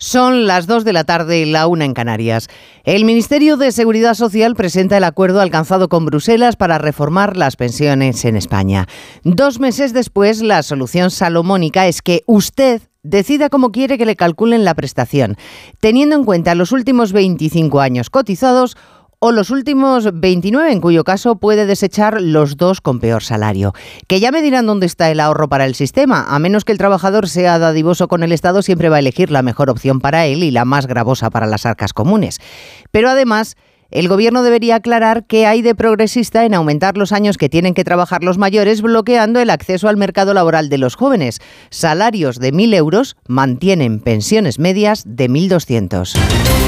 Son las 2 de la tarde y la una en Canarias. El Ministerio de Seguridad Social presenta el acuerdo alcanzado con Bruselas para reformar las pensiones en España. Dos meses después, la solución salomónica es que usted decida cómo quiere que le calculen la prestación, teniendo en cuenta los últimos 25 años cotizados o los últimos 29, en cuyo caso puede desechar los dos con peor salario. Que ya me dirán dónde está el ahorro para el sistema. A menos que el trabajador sea dadivoso con el Estado, siempre va a elegir la mejor opción para él y la más gravosa para las arcas comunes. Pero además... El gobierno debería aclarar qué hay de progresista en aumentar los años que tienen que trabajar los mayores, bloqueando el acceso al mercado laboral de los jóvenes. Salarios de 1.000 euros mantienen pensiones medias de 1.200.